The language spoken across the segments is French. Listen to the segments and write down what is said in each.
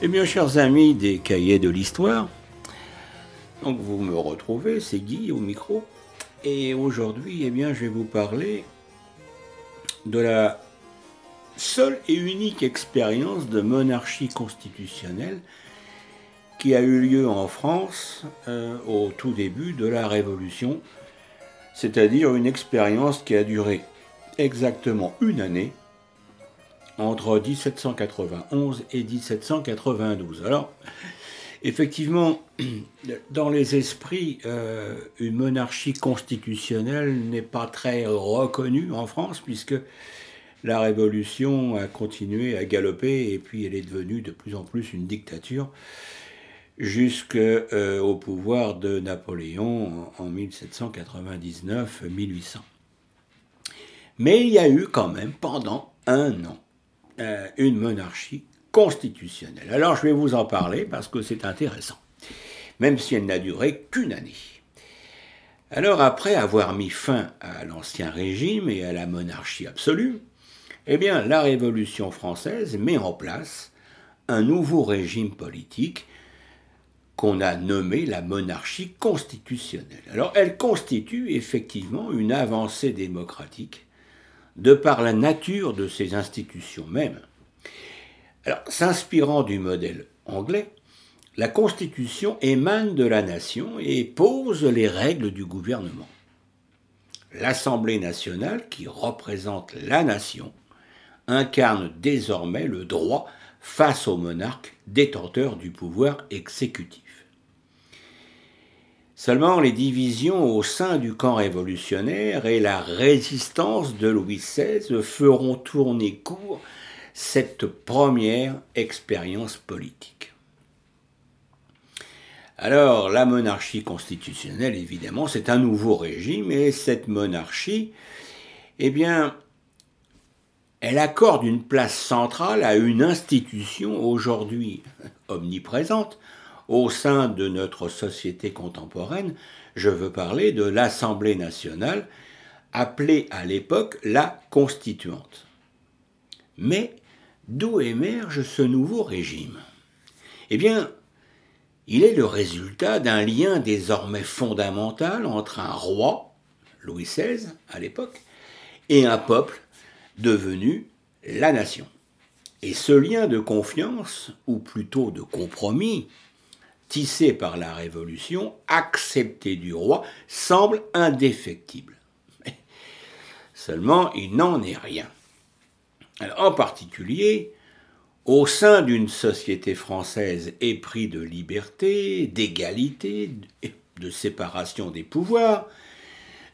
Eh bien, chers amis des cahiers de l'histoire, donc vous me retrouvez, c'est Guy au micro, et aujourd'hui, eh bien, je vais vous parler de la seule et unique expérience de monarchie constitutionnelle qui a eu lieu en France euh, au tout début de la Révolution, c'est-à-dire une expérience qui a duré exactement une année entre 1791 et 1792. Alors, effectivement, dans les esprits, euh, une monarchie constitutionnelle n'est pas très reconnue en France, puisque la Révolution a continué à galoper et puis elle est devenue de plus en plus une dictature jusqu'au euh, pouvoir de Napoléon en 1799-1800. Mais il y a eu quand même pendant un an euh, une monarchie constitutionnelle. Alors je vais vous en parler parce que c'est intéressant, même si elle n'a duré qu'une année. Alors après avoir mis fin à l'ancien régime et à la monarchie absolue, eh bien la Révolution française met en place un nouveau régime politique qu'on a nommé la monarchie constitutionnelle. Alors elle constitue effectivement une avancée démocratique de par la nature de ces institutions mêmes. S'inspirant du modèle anglais, la Constitution émane de la nation et pose les règles du gouvernement. L'Assemblée nationale, qui représente la nation, incarne désormais le droit face au monarque détenteur du pouvoir exécutif. Seulement les divisions au sein du camp révolutionnaire et la résistance de Louis XVI feront tourner court cette première expérience politique. Alors, la monarchie constitutionnelle, évidemment, c'est un nouveau régime, et cette monarchie, eh bien, elle accorde une place centrale à une institution aujourd'hui omniprésente, au sein de notre société contemporaine, je veux parler de l'Assemblée nationale, appelée à l'époque la Constituante. Mais d'où émerge ce nouveau régime? Eh bien, il est le résultat d'un lien désormais fondamental entre un roi, Louis XVI à l'époque, et un peuple devenu la nation. Et ce lien de confiance, ou plutôt de compromis, tissé par la Révolution, accepté du roi, semble indéfectible. seulement, il n'en est rien. en particulier, au sein d'une société française épris de liberté, d'égalité, de séparation des pouvoirs,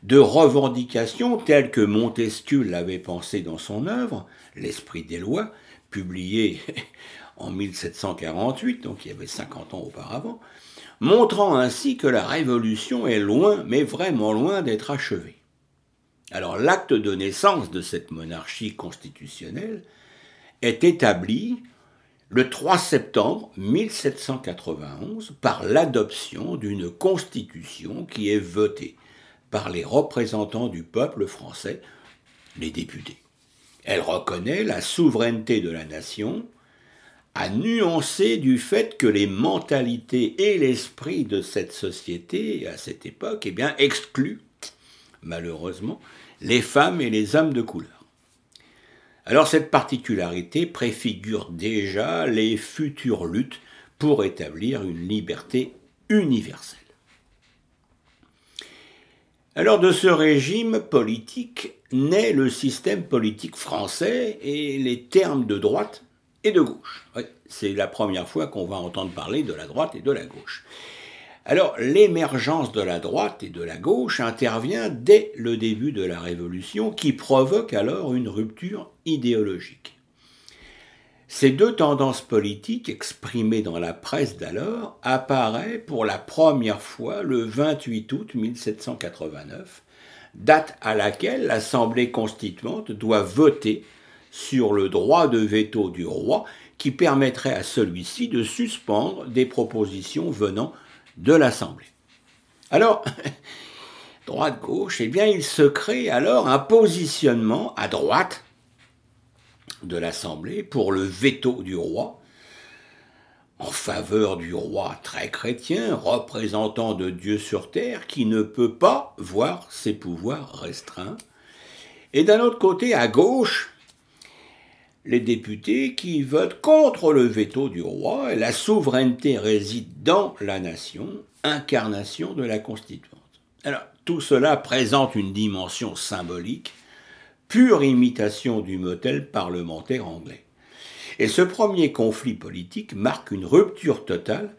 de revendications telles que Montesquieu l'avait pensé dans son œuvre, L'Esprit des lois, publié en 1748, donc il y avait 50 ans auparavant, montrant ainsi que la Révolution est loin, mais vraiment loin d'être achevée. Alors l'acte de naissance de cette monarchie constitutionnelle est établi le 3 septembre 1791 par l'adoption d'une constitution qui est votée par les représentants du peuple français, les députés. Elle reconnaît la souveraineté de la nation, à nuancer du fait que les mentalités et l'esprit de cette société à cette époque eh bien, excluent, malheureusement, les femmes et les hommes de couleur. Alors cette particularité préfigure déjà les futures luttes pour établir une liberté universelle. Alors de ce régime politique naît le système politique français et les termes de droite et de gauche. C'est la première fois qu'on va entendre parler de la droite et de la gauche. Alors, l'émergence de la droite et de la gauche intervient dès le début de la Révolution, qui provoque alors une rupture idéologique. Ces deux tendances politiques exprimées dans la presse d'alors apparaissent pour la première fois le 28 août 1789, date à laquelle l'Assemblée constituante doit voter sur le droit de veto du roi qui permettrait à celui-ci de suspendre des propositions venant de l'Assemblée. Alors, droite-gauche, eh bien, il se crée alors un positionnement à droite de l'Assemblée pour le veto du roi, en faveur du roi très chrétien, représentant de Dieu sur terre, qui ne peut pas voir ses pouvoirs restreints. Et d'un autre côté, à gauche, les députés qui votent contre le veto du roi, et la souveraineté réside dans la nation, incarnation de la constituante. Alors, tout cela présente une dimension symbolique, pure imitation du modèle parlementaire anglais. Et ce premier conflit politique marque une rupture totale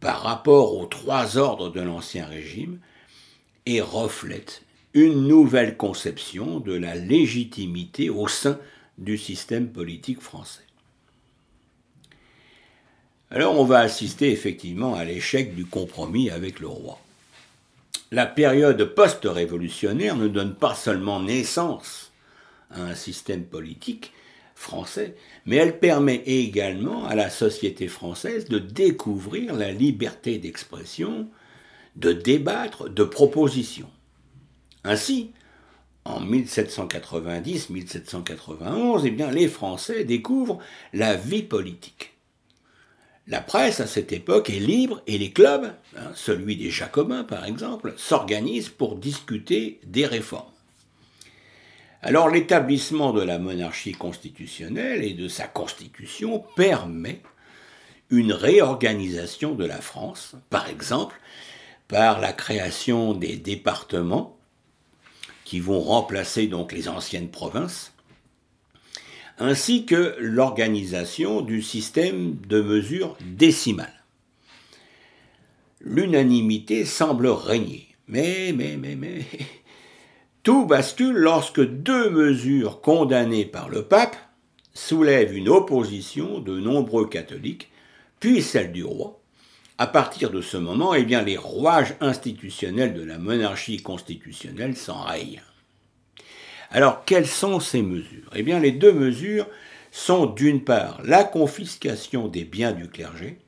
par rapport aux trois ordres de l'Ancien Régime et reflète une nouvelle conception de la légitimité au sein du système politique français. Alors on va assister effectivement à l'échec du compromis avec le roi. La période post-révolutionnaire ne donne pas seulement naissance à un système politique, français, mais elle permet également à la société française de découvrir la liberté d'expression, de débattre, de proposition. Ainsi, en 1790-1791, eh bien, les Français découvrent la vie politique. La presse à cette époque est libre et les clubs, hein, celui des Jacobins par exemple, s'organisent pour discuter des réformes. Alors l'établissement de la monarchie constitutionnelle et de sa constitution permet une réorganisation de la France, par exemple par la création des départements qui vont remplacer donc les anciennes provinces, ainsi que l'organisation du système de mesure décimale. L'unanimité semble régner, mais, mais, mais, mais, tout bascule lorsque deux mesures condamnées par le pape soulèvent une opposition de nombreux catholiques, puis celle du roi. À partir de ce moment, eh bien, les rouages institutionnels de la monarchie constitutionnelle s'enrayent. Alors, quelles sont ces mesures? Eh bien, les deux mesures sont d'une part la confiscation des biens du clergé,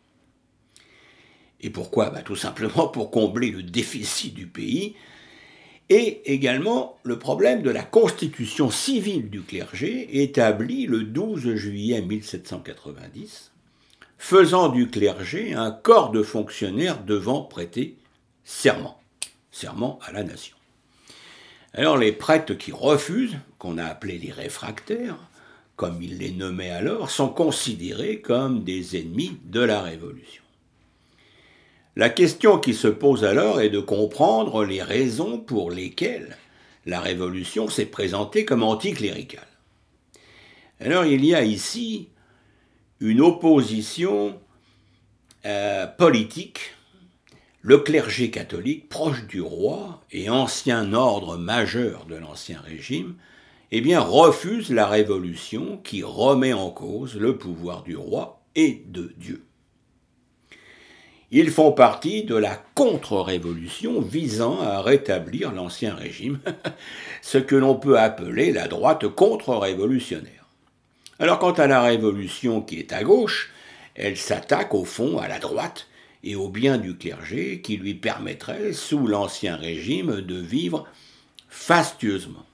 et pourquoi? Bah, Tout simplement pour combler le déficit du pays, et également le problème de la constitution civile du clergé établie le 12 juillet 1790, faisant du clergé un corps de fonctionnaires devant prêter serment, serment à la nation. Alors les prêtres qui refusent, qu'on a appelés les réfractaires, comme il les nommait alors, sont considérés comme des ennemis de la Révolution. La question qui se pose alors est de comprendre les raisons pour lesquelles la Révolution s'est présentée comme anticléricale. Alors il y a ici une opposition euh, politique. Le clergé catholique, proche du roi et ancien ordre majeur de l'Ancien Régime, eh bien, refuse la Révolution qui remet en cause le pouvoir du roi et de Dieu. Ils font partie de la contre-révolution visant à rétablir l'ancien régime, ce que l'on peut appeler la droite contre-révolutionnaire. Alors quant à la révolution qui est à gauche, elle s'attaque au fond à la droite et au bien du clergé qui lui permettrait, sous l'ancien régime, de vivre fastueusement.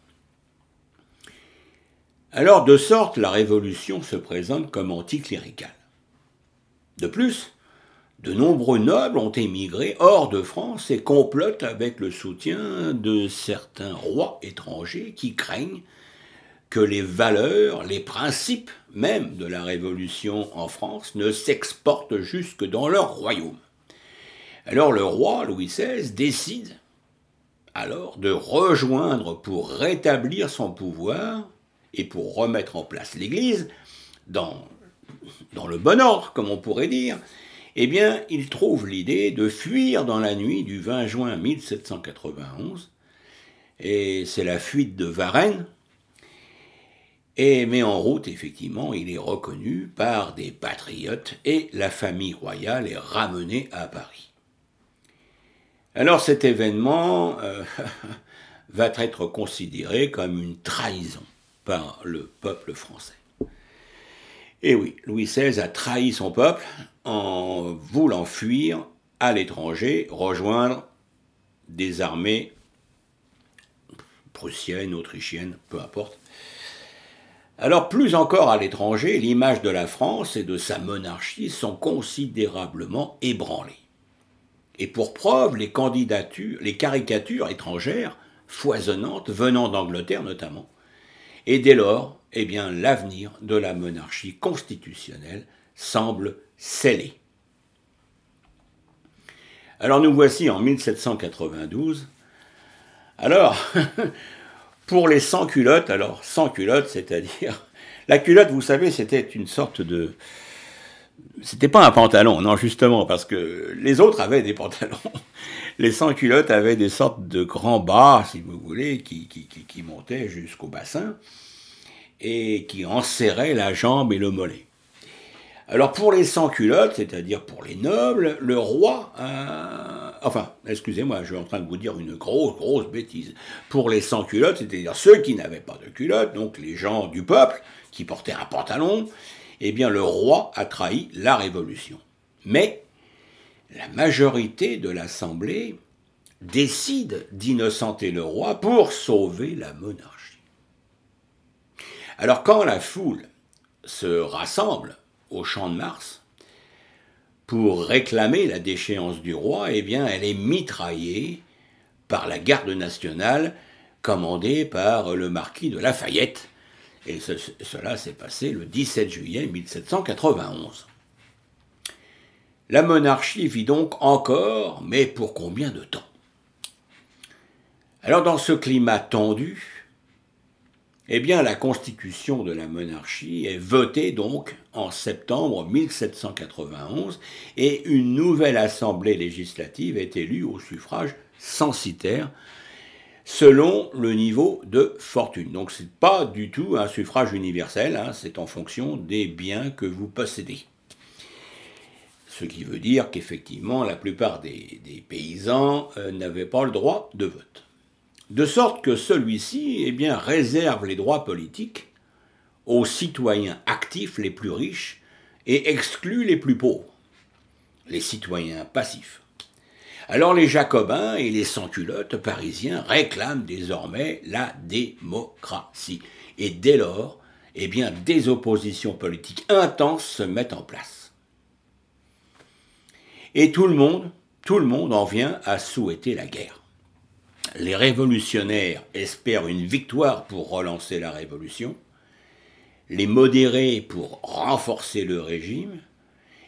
Alors de sorte, la révolution se présente comme anticléricale. De plus, de nombreux nobles ont émigré hors de France et complotent avec le soutien de certains rois étrangers qui craignent que les valeurs, les principes même de la Révolution en France ne s'exportent jusque dans leur royaume. Alors le roi Louis XVI décide alors de rejoindre pour rétablir son pouvoir et pour remettre en place l'Église dans, dans le bon ordre, comme on pourrait dire, eh bien, il trouve l'idée de fuir dans la nuit du 20 juin 1791, et c'est la fuite de Varennes, et met en route, effectivement, il est reconnu par des patriotes, et la famille royale est ramenée à Paris. Alors cet événement euh, va être considéré comme une trahison par le peuple français. Et oui, Louis XVI a trahi son peuple en voulant fuir à l'étranger, rejoindre des armées prussiennes, autrichiennes, peu importe. Alors plus encore à l'étranger, l'image de la France et de sa monarchie sont considérablement ébranlées. Et pour preuve, les candidatures, les caricatures étrangères foisonnantes venant d'Angleterre notamment. Et dès lors, eh bien, l'avenir de la monarchie constitutionnelle semble scellé. Alors nous voici en 1792. Alors, pour les sans-culottes, alors sans-culottes, c'est-à-dire... La culotte, vous savez, c'était une sorte de... C'était pas un pantalon, non, justement, parce que les autres avaient des pantalons. Les sans-culottes avaient des sortes de grands bas, si vous voulez, qui, qui, qui montaient jusqu'au bassin et qui enserraient la jambe et le mollet. Alors pour les sans-culottes, c'est-à-dire pour les nobles, le roi, enfin, excusez-moi, je suis en train de vous dire une grosse, grosse bêtise. Pour les sans-culottes, c'est-à-dire ceux qui n'avaient pas de culottes, donc les gens du peuple qui portaient un pantalon, eh bien le roi a trahi la révolution. Mais la majorité de l'Assemblée décide d'innocenter le roi pour sauver la monarchie. Alors quand la foule se rassemble au champ de Mars pour réclamer la déchéance du roi, eh bien, elle est mitraillée par la garde nationale commandée par le marquis de Lafayette. Et cela s'est passé le 17 juillet 1791. La monarchie vit donc encore, mais pour combien de temps? Alors dans ce climat tendu, eh bien, la constitution de la monarchie est votée donc en septembre 1791 et une nouvelle assemblée législative est élue au suffrage censitaire selon le niveau de fortune. Donc ce n'est pas du tout un suffrage universel, hein, c'est en fonction des biens que vous possédez. Ce qui veut dire qu'effectivement la plupart des, paysans euh, n'avaient pas le droit de vote de sorte que celui-ci eh réserve les droits politiques aux citoyens actifs les plus riches et exclut les plus pauvres, les citoyens passifs. Alors les jacobins et les sans-culottes parisiens réclament désormais la démocratie. Et dès lors, eh bien, des oppositions politiques intenses se mettent en place. Et tout le monde, tout le monde en vient à souhaiter la guerre les révolutionnaires espèrent une victoire pour relancer la révolution, les modérés pour renforcer le régime,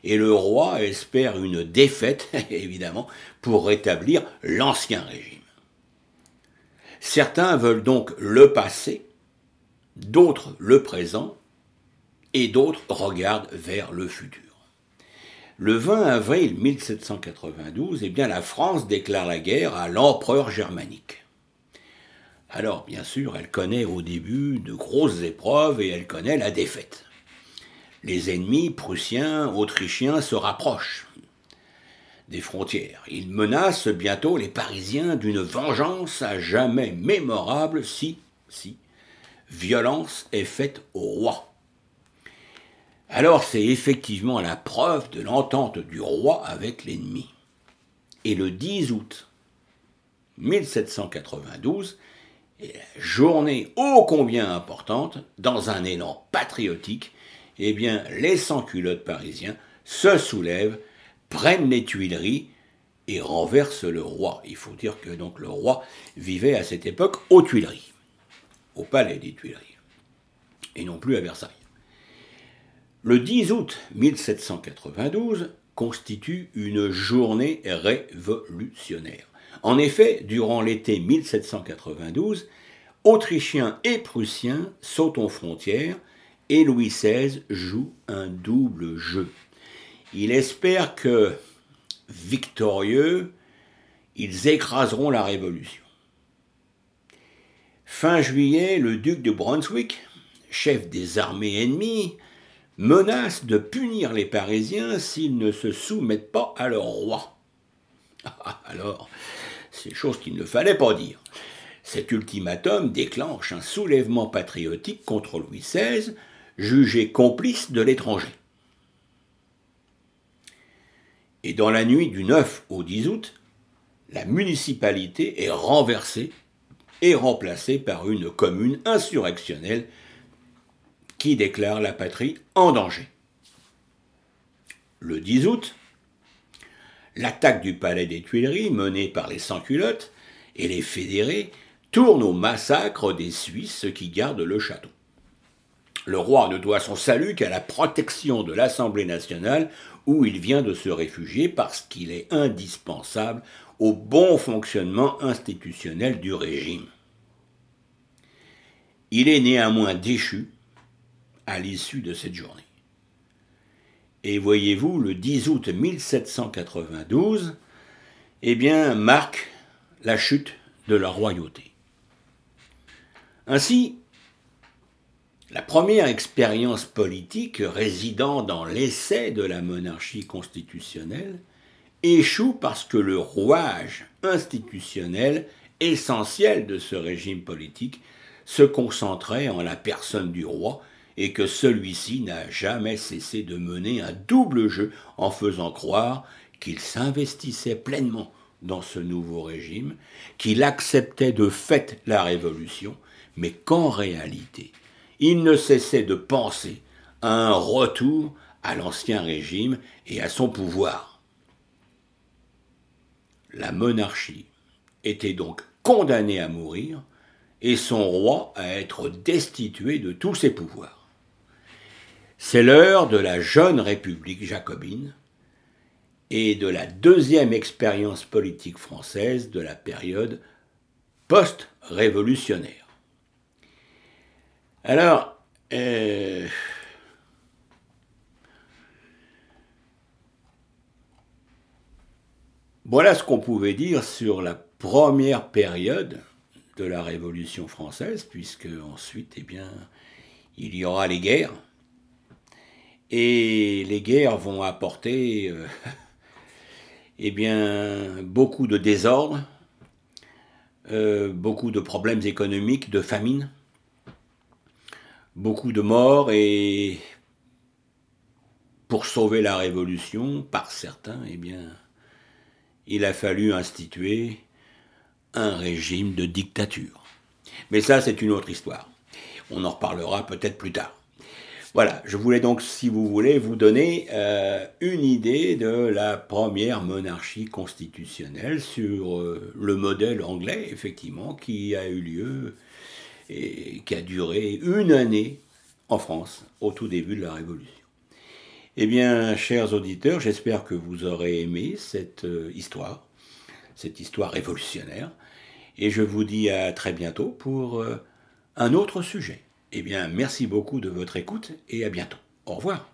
et le roi espère une défaite, évidemment, pour rétablir l'ancien régime. Certains veulent donc le passé, d'autres le présent, et d'autres regardent vers le futur. Le 20 avril 1792, eh bien, la France déclare la guerre à l'empereur germanique. Alors, bien sûr, elle connaît au début de grosses épreuves et elle connaît la défaite. Les ennemis prussiens, autrichiens se rapprochent des frontières. Ils menacent bientôt les Parisiens d'une vengeance à jamais mémorable si, si, violence est faite au roi. Alors c'est effectivement la preuve de l'entente du roi avec l'ennemi. Et le 10 août 1792 est la journée ô combien importante, dans un élan patriotique, eh bien les sans-culottes parisiens se soulèvent, prennent les Tuileries et renversent le roi. Il faut dire que donc le roi vivait à cette époque aux Tuileries, au palais des Tuileries, et non plus à Versailles. Le 10 août 1792 constitue une journée révolutionnaire. En effet, durant l'été 1792, Autrichiens et Prussiens sautent aux frontières et Louis XVI joue un double jeu. Il espère que, victorieux, ils écraseront la Révolution. Fin juillet, le duc de Brunswick, chef des armées ennemies, menace de punir les Parisiens s'ils ne se soumettent pas à leur roi. Ah, alors, c'est chose qu'il ne fallait pas dire. Cet ultimatum déclenche un soulèvement patriotique contre Louis XVI, jugé complice de l'étranger. Et dans la nuit du 9 au 10 août, la municipalité est renversée et remplacée par une commune insurrectionnelle qui déclare la patrie en danger. Le 10 août, l'attaque du palais des Tuileries menée par les sans-culottes et les fédérés tourne au massacre des Suisses qui gardent le château. Le roi ne doit son salut qu'à la protection de l'Assemblée nationale où il vient de se réfugier parce qu'il est indispensable au bon fonctionnement institutionnel du régime. Il est néanmoins déchu à l'issue de cette journée. Et voyez-vous, le 10 août 1792, eh bien, marque la chute de la royauté. Ainsi, la première expérience politique résidant dans l'essai de la monarchie constitutionnelle échoue parce que le rouage institutionnel essentiel de ce régime politique se concentrait en la personne du roi et que celui-ci n'a jamais cessé de mener un double jeu en faisant croire qu'il s'investissait pleinement dans ce nouveau régime, qu'il acceptait de fait la révolution, mais qu'en réalité, il ne cessait de penser à un retour à l'ancien régime et à son pouvoir. La monarchie était donc condamnée à mourir et son roi à être destitué de tous ses pouvoirs. C'est l'heure de la jeune République jacobine et de la deuxième expérience politique française de la période post-révolutionnaire. Alors, euh, voilà ce qu'on pouvait dire sur la première période de la Révolution française, puisque ensuite, eh bien, il y aura les guerres. Et les guerres vont apporter euh, eh bien, beaucoup de désordre, euh, beaucoup de problèmes économiques, de famine, beaucoup de morts et pour sauver la révolution, par certains, eh bien, il a fallu instituer un régime de dictature. Mais ça, c'est une autre histoire. On en reparlera peut-être plus tard. Voilà, je voulais donc, si vous voulez, vous donner euh, une idée de la première monarchie constitutionnelle sur euh, le modèle anglais, effectivement, qui a eu lieu et qui a duré une année en France, au tout début de la Révolution. Eh bien, chers auditeurs, j'espère que vous aurez aimé cette euh, histoire, cette histoire révolutionnaire, et je vous dis à très bientôt pour un autre sujet. Eh bien, merci beaucoup de votre écoute et à bientôt. Au revoir.